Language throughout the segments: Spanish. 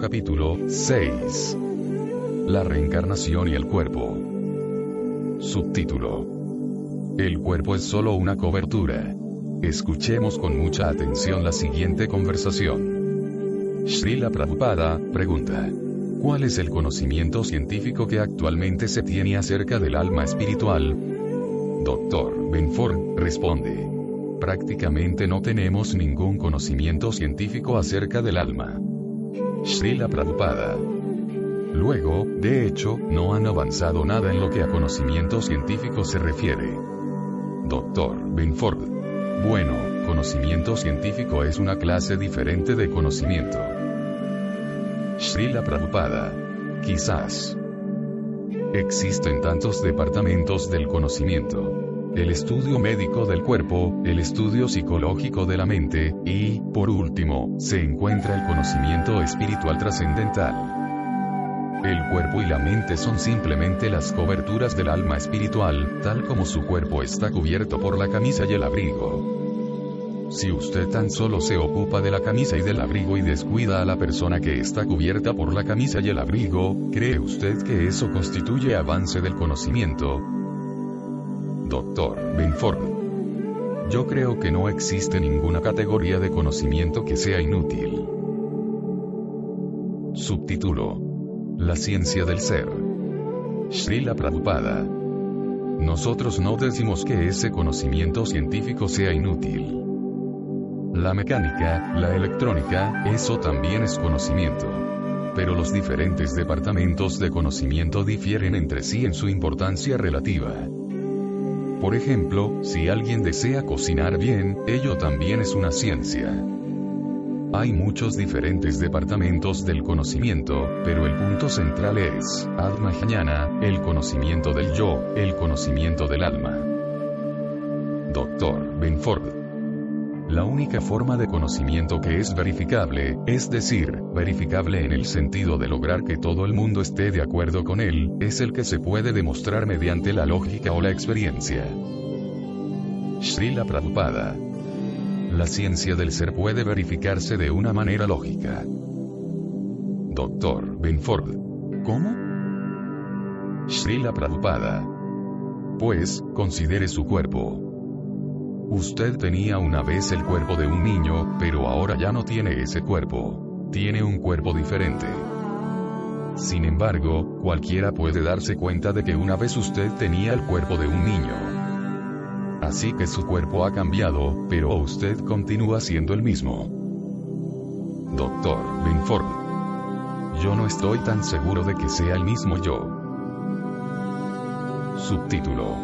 Capítulo 6. La reencarnación y el cuerpo. Subtítulo. El cuerpo es solo una cobertura. Escuchemos con mucha atención la siguiente conversación. Srila Prabhupada pregunta. ¿Cuál es el conocimiento científico que actualmente se tiene acerca del alma espiritual? Dr. Benford responde. Prácticamente no tenemos ningún conocimiento científico acerca del alma. Srila Prabhupada. Luego, de hecho, no han avanzado nada en lo que a conocimiento científico se refiere. Dr. Benford. Bueno, conocimiento científico es una clase diferente de conocimiento. Srila Prabhupada. Quizás. Existen tantos departamentos del conocimiento el estudio médico del cuerpo, el estudio psicológico de la mente, y, por último, se encuentra el conocimiento espiritual trascendental. El cuerpo y la mente son simplemente las coberturas del alma espiritual, tal como su cuerpo está cubierto por la camisa y el abrigo. Si usted tan solo se ocupa de la camisa y del abrigo y descuida a la persona que está cubierta por la camisa y el abrigo, ¿cree usted que eso constituye avance del conocimiento? Dr. Benford. Yo creo que no existe ninguna categoría de conocimiento que sea inútil. Subtítulo. La ciencia del ser. Srila Prabhupada. Nosotros no decimos que ese conocimiento científico sea inútil. La mecánica, la electrónica, eso también es conocimiento. Pero los diferentes departamentos de conocimiento difieren entre sí en su importancia relativa. Por ejemplo, si alguien desea cocinar bien, ello también es una ciencia. Hay muchos diferentes departamentos del conocimiento, pero el punto central es, Atma Jnana, el conocimiento del yo, el conocimiento del alma. Dr. Benford. La única forma de conocimiento que es verificable, es decir, verificable en el sentido de lograr que todo el mundo esté de acuerdo con él, es el que se puede demostrar mediante la lógica o la experiencia. Srila Prabhupada. La ciencia del ser puede verificarse de una manera lógica. Dr. Benford. ¿Cómo? Srila Prabhupada. Pues, considere su cuerpo. Usted tenía una vez el cuerpo de un niño, pero ahora ya no tiene ese cuerpo. Tiene un cuerpo diferente. Sin embargo, cualquiera puede darse cuenta de que una vez usted tenía el cuerpo de un niño. Así que su cuerpo ha cambiado, pero usted continúa siendo el mismo. Doctor Benford. Yo no estoy tan seguro de que sea el mismo yo. Subtítulo.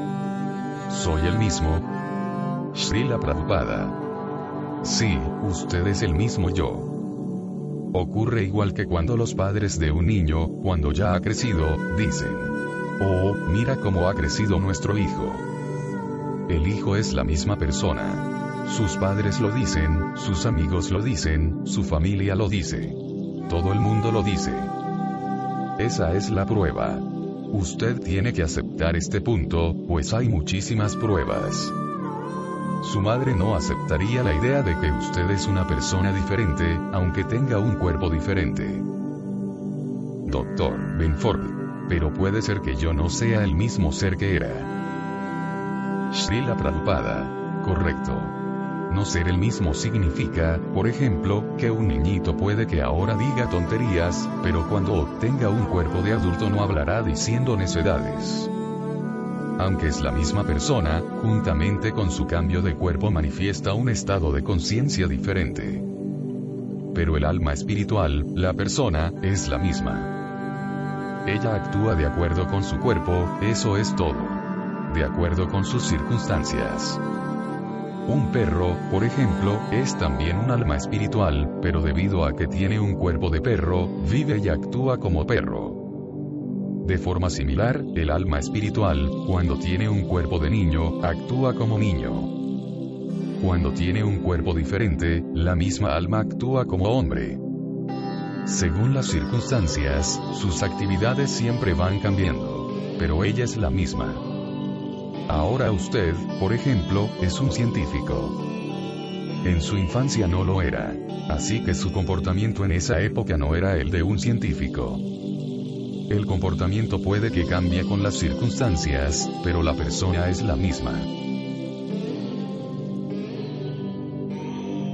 Soy el mismo, Srila Prabhupada. Sí, usted es el mismo yo. Ocurre igual que cuando los padres de un niño, cuando ya ha crecido, dicen, oh, mira cómo ha crecido nuestro hijo. El hijo es la misma persona. Sus padres lo dicen, sus amigos lo dicen, su familia lo dice. Todo el mundo lo dice. Esa es la prueba. Usted tiene que aceptar este punto, pues hay muchísimas pruebas. Su madre no aceptaría la idea de que usted es una persona diferente, aunque tenga un cuerpo diferente. Doctor Benford. Pero puede ser que yo no sea el mismo ser que era. Srila Prabhupada. Correcto. No ser el mismo significa, por ejemplo, que un niñito puede que ahora diga tonterías, pero cuando obtenga un cuerpo de adulto no hablará diciendo necedades. Aunque es la misma persona, juntamente con su cambio de cuerpo manifiesta un estado de conciencia diferente. Pero el alma espiritual, la persona, es la misma. Ella actúa de acuerdo con su cuerpo, eso es todo. de acuerdo con sus circunstancias. Un perro, por ejemplo, es también un alma espiritual, pero debido a que tiene un cuerpo de perro, vive y actúa como perro. De forma similar, el alma espiritual, cuando tiene un cuerpo de niño, actúa como niño. Cuando tiene un cuerpo diferente, la misma alma actúa como hombre. Según las circunstancias, sus actividades siempre van cambiando. Pero ella es la misma. Ahora usted, por ejemplo, es un científico. En su infancia no lo era. Así que su comportamiento en esa época no era el de un científico. El comportamiento puede que cambie con las circunstancias, pero la persona es la misma.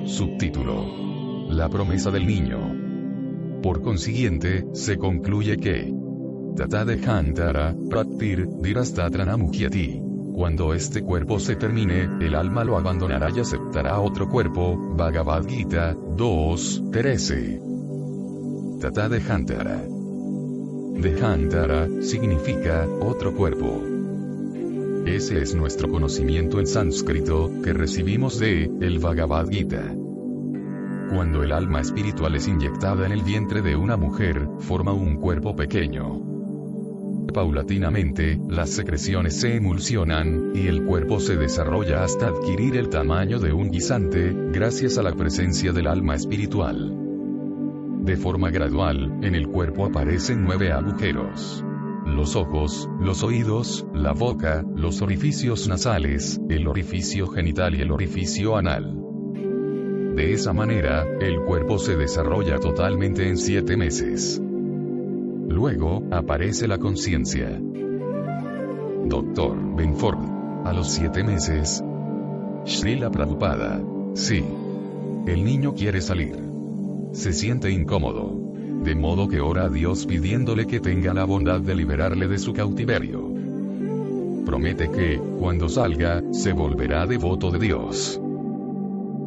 Subtítulo. La promesa del niño. Por consiguiente, se concluye que Tata de Hantara, Pratir, Dirasthatranamuhyati. Cuando este cuerpo se termine, el alma lo abandonará y aceptará otro cuerpo. Bhagavad Gita 2, 13. Tata de Hantara. Dehantara significa otro cuerpo. Ese es nuestro conocimiento en sánscrito que recibimos de el Bhagavad Gita. Cuando el alma espiritual es inyectada en el vientre de una mujer, forma un cuerpo pequeño. Paulatinamente, las secreciones se emulsionan, y el cuerpo se desarrolla hasta adquirir el tamaño de un guisante, gracias a la presencia del alma espiritual. De forma gradual, en el cuerpo aparecen nueve agujeros. Los ojos, los oídos, la boca, los orificios nasales, el orificio genital y el orificio anal. De esa manera, el cuerpo se desarrolla totalmente en siete meses. Luego, aparece la conciencia. Doctor Benford. A los siete meses. Srila Prabhupada. Sí. El niño quiere salir. Se siente incómodo. De modo que ora a Dios pidiéndole que tenga la bondad de liberarle de su cautiverio. Promete que, cuando salga, se volverá devoto de Dios.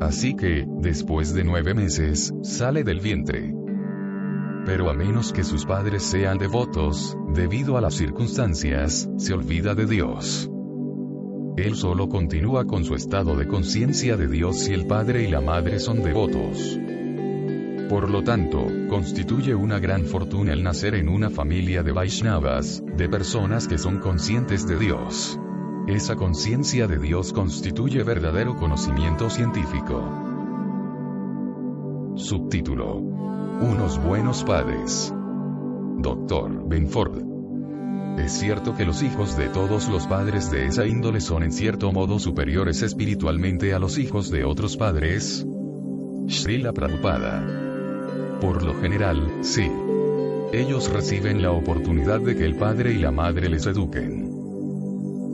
Así que, después de nueve meses, sale del vientre pero a menos que sus padres sean devotos, debido a las circunstancias, se olvida de Dios. Él solo continúa con su estado de conciencia de Dios si el padre y la madre son devotos. Por lo tanto, constituye una gran fortuna el nacer en una familia de Vaishnavas, de personas que son conscientes de Dios. Esa conciencia de Dios constituye verdadero conocimiento científico. Subtítulo unos buenos padres. Doctor Benford. ¿Es cierto que los hijos de todos los padres de esa índole son en cierto modo superiores espiritualmente a los hijos de otros padres? Srila Prabhupada. Por lo general, sí. Ellos reciben la oportunidad de que el padre y la madre les eduquen.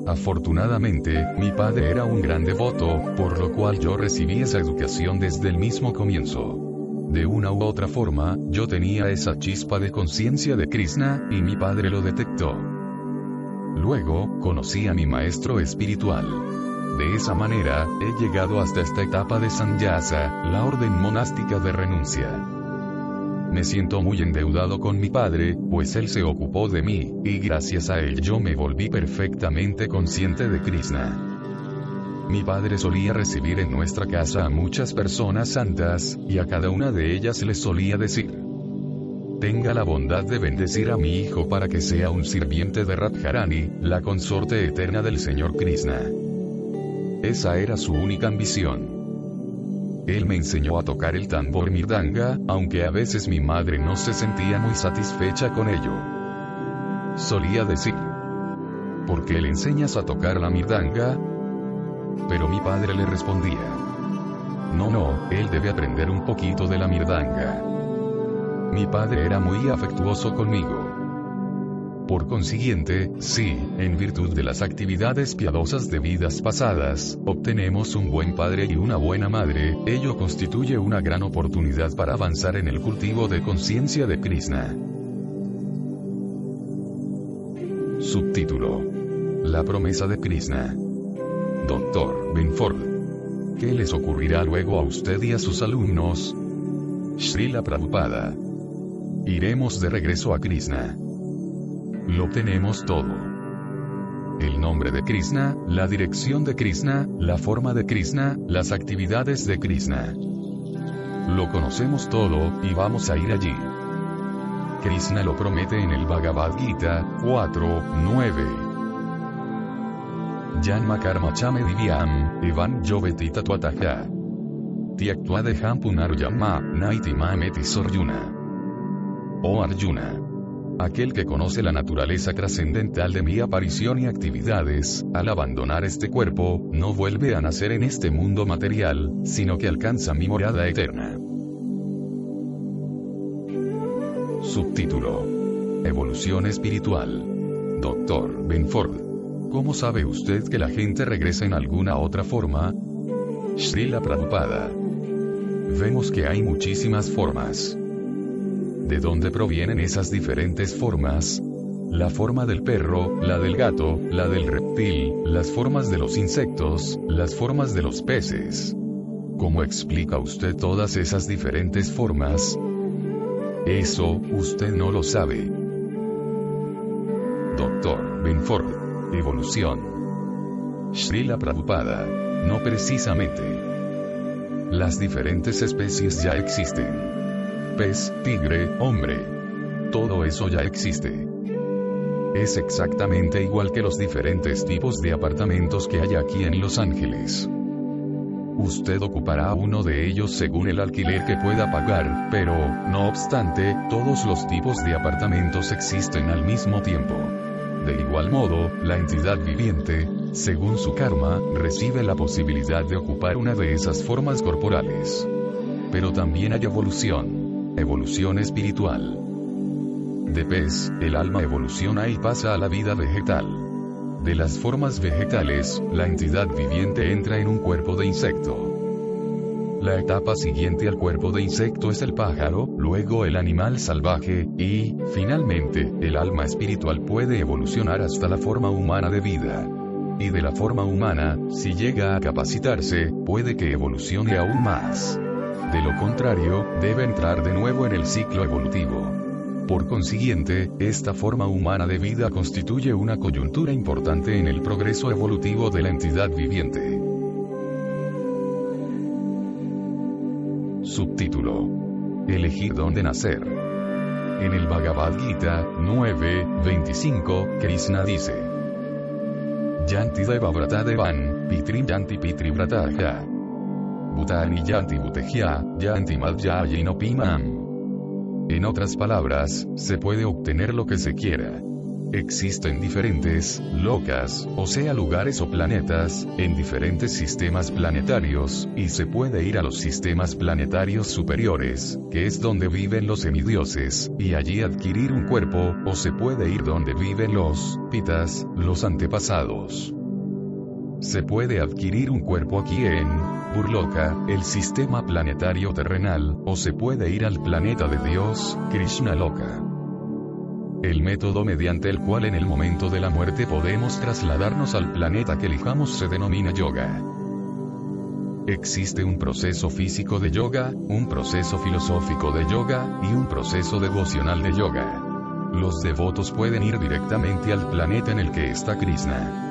Afortunadamente, mi padre era un gran devoto, por lo cual yo recibí esa educación desde el mismo comienzo. De una u otra forma, yo tenía esa chispa de conciencia de Krishna, y mi padre lo detectó. Luego, conocí a mi maestro espiritual. De esa manera, he llegado hasta esta etapa de Sanyasa, la orden monástica de renuncia. Me siento muy endeudado con mi padre, pues él se ocupó de mí, y gracias a él yo me volví perfectamente consciente de Krishna. Mi padre solía recibir en nuestra casa a muchas personas santas, y a cada una de ellas les solía decir, tenga la bondad de bendecir a mi hijo para que sea un sirviente de Radharani, la consorte eterna del Señor Krishna. Esa era su única ambición. Él me enseñó a tocar el tambor mirdanga, aunque a veces mi madre no se sentía muy satisfecha con ello. Solía decir, ¿por qué le enseñas a tocar la mirdanga? Pero mi padre le respondía. No, no, él debe aprender un poquito de la mirdanga. Mi padre era muy afectuoso conmigo. Por consiguiente, sí, en virtud de las actividades piadosas de vidas pasadas, obtenemos un buen padre y una buena madre, ello constituye una gran oportunidad para avanzar en el cultivo de conciencia de Krishna. Subtítulo. La promesa de Krishna. Doctor Benford. ¿Qué les ocurrirá luego a usted y a sus alumnos? Srila Prabhupada. Iremos de regreso a Krishna. Lo tenemos todo. el nombre de Krishna, la dirección de Krishna, la forma de Krishna, las actividades de Krishna. Lo conocemos todo, y vamos a ir allí. Krishna lo promete en el Bhagavad Gita 4, 9. Janma karma chame divyam, evan yovetita tuataja. Tiactua de Hampunar Yama, naiti mameti soryuna. Oh Arjuna. Aquel que conoce la naturaleza trascendental de mi aparición y actividades, al abandonar este cuerpo, no vuelve a nacer en este mundo material, sino que alcanza mi morada eterna. Subtítulo. Evolución espiritual. Doctor Benford. ¿Cómo sabe usted que la gente regresa en alguna otra forma? Srila Prabhupada. Vemos que hay muchísimas formas. ¿De dónde provienen esas diferentes formas? La forma del perro, la del gato, la del reptil, las formas de los insectos, las formas de los peces. ¿Cómo explica usted todas esas diferentes formas? Eso, usted no lo sabe. Doctor Benford. Evolución. Srila Prabhupada. No precisamente. Las diferentes especies ya existen. Pez, tigre, hombre. Todo eso ya existe. Es exactamente igual que los diferentes tipos de apartamentos que hay aquí en Los Ángeles. Usted ocupará uno de ellos según el alquiler que pueda pagar, pero, no obstante, todos los tipos de apartamentos existen al mismo tiempo. De igual modo, la entidad viviente, según su karma, recibe la posibilidad de ocupar una de esas formas corporales. Pero también hay evolución. Evolución espiritual. De pez, el alma evoluciona y pasa a la vida vegetal. De las formas vegetales, la entidad viviente entra en un cuerpo de insecto. La etapa siguiente al cuerpo de insecto es el pájaro, luego el animal salvaje, y, finalmente, el alma espiritual puede evolucionar hasta la forma humana de vida. Y de la forma humana, si llega a capacitarse, puede que evolucione aún más. De lo contrario, debe entrar de nuevo en el ciclo evolutivo. Por consiguiente, esta forma humana de vida constituye una coyuntura importante en el progreso evolutivo de la entidad viviente. Subtítulo. Elegir dónde nacer. En el Bhagavad Gita 9.25, Krishna dice. Yanti deva vrata devan, pitri yanti pitri vrataja. Bhutani yanti bhutejya, yanti madhya pimam. En otras palabras, se puede obtener lo que se quiera. Existen diferentes, locas, o sea lugares o planetas, en diferentes sistemas planetarios, y se puede ir a los sistemas planetarios superiores, que es donde viven los semidioses, y allí adquirir un cuerpo, o se puede ir donde viven los, pitas, los antepasados. Se puede adquirir un cuerpo aquí en, Burloka, el sistema planetario terrenal, o se puede ir al planeta de Dios, Krishna Loka. El método mediante el cual en el momento de la muerte podemos trasladarnos al planeta que elijamos se denomina yoga. Existe un proceso físico de yoga, un proceso filosófico de yoga, y un proceso devocional de yoga. Los devotos pueden ir directamente al planeta en el que está Krishna.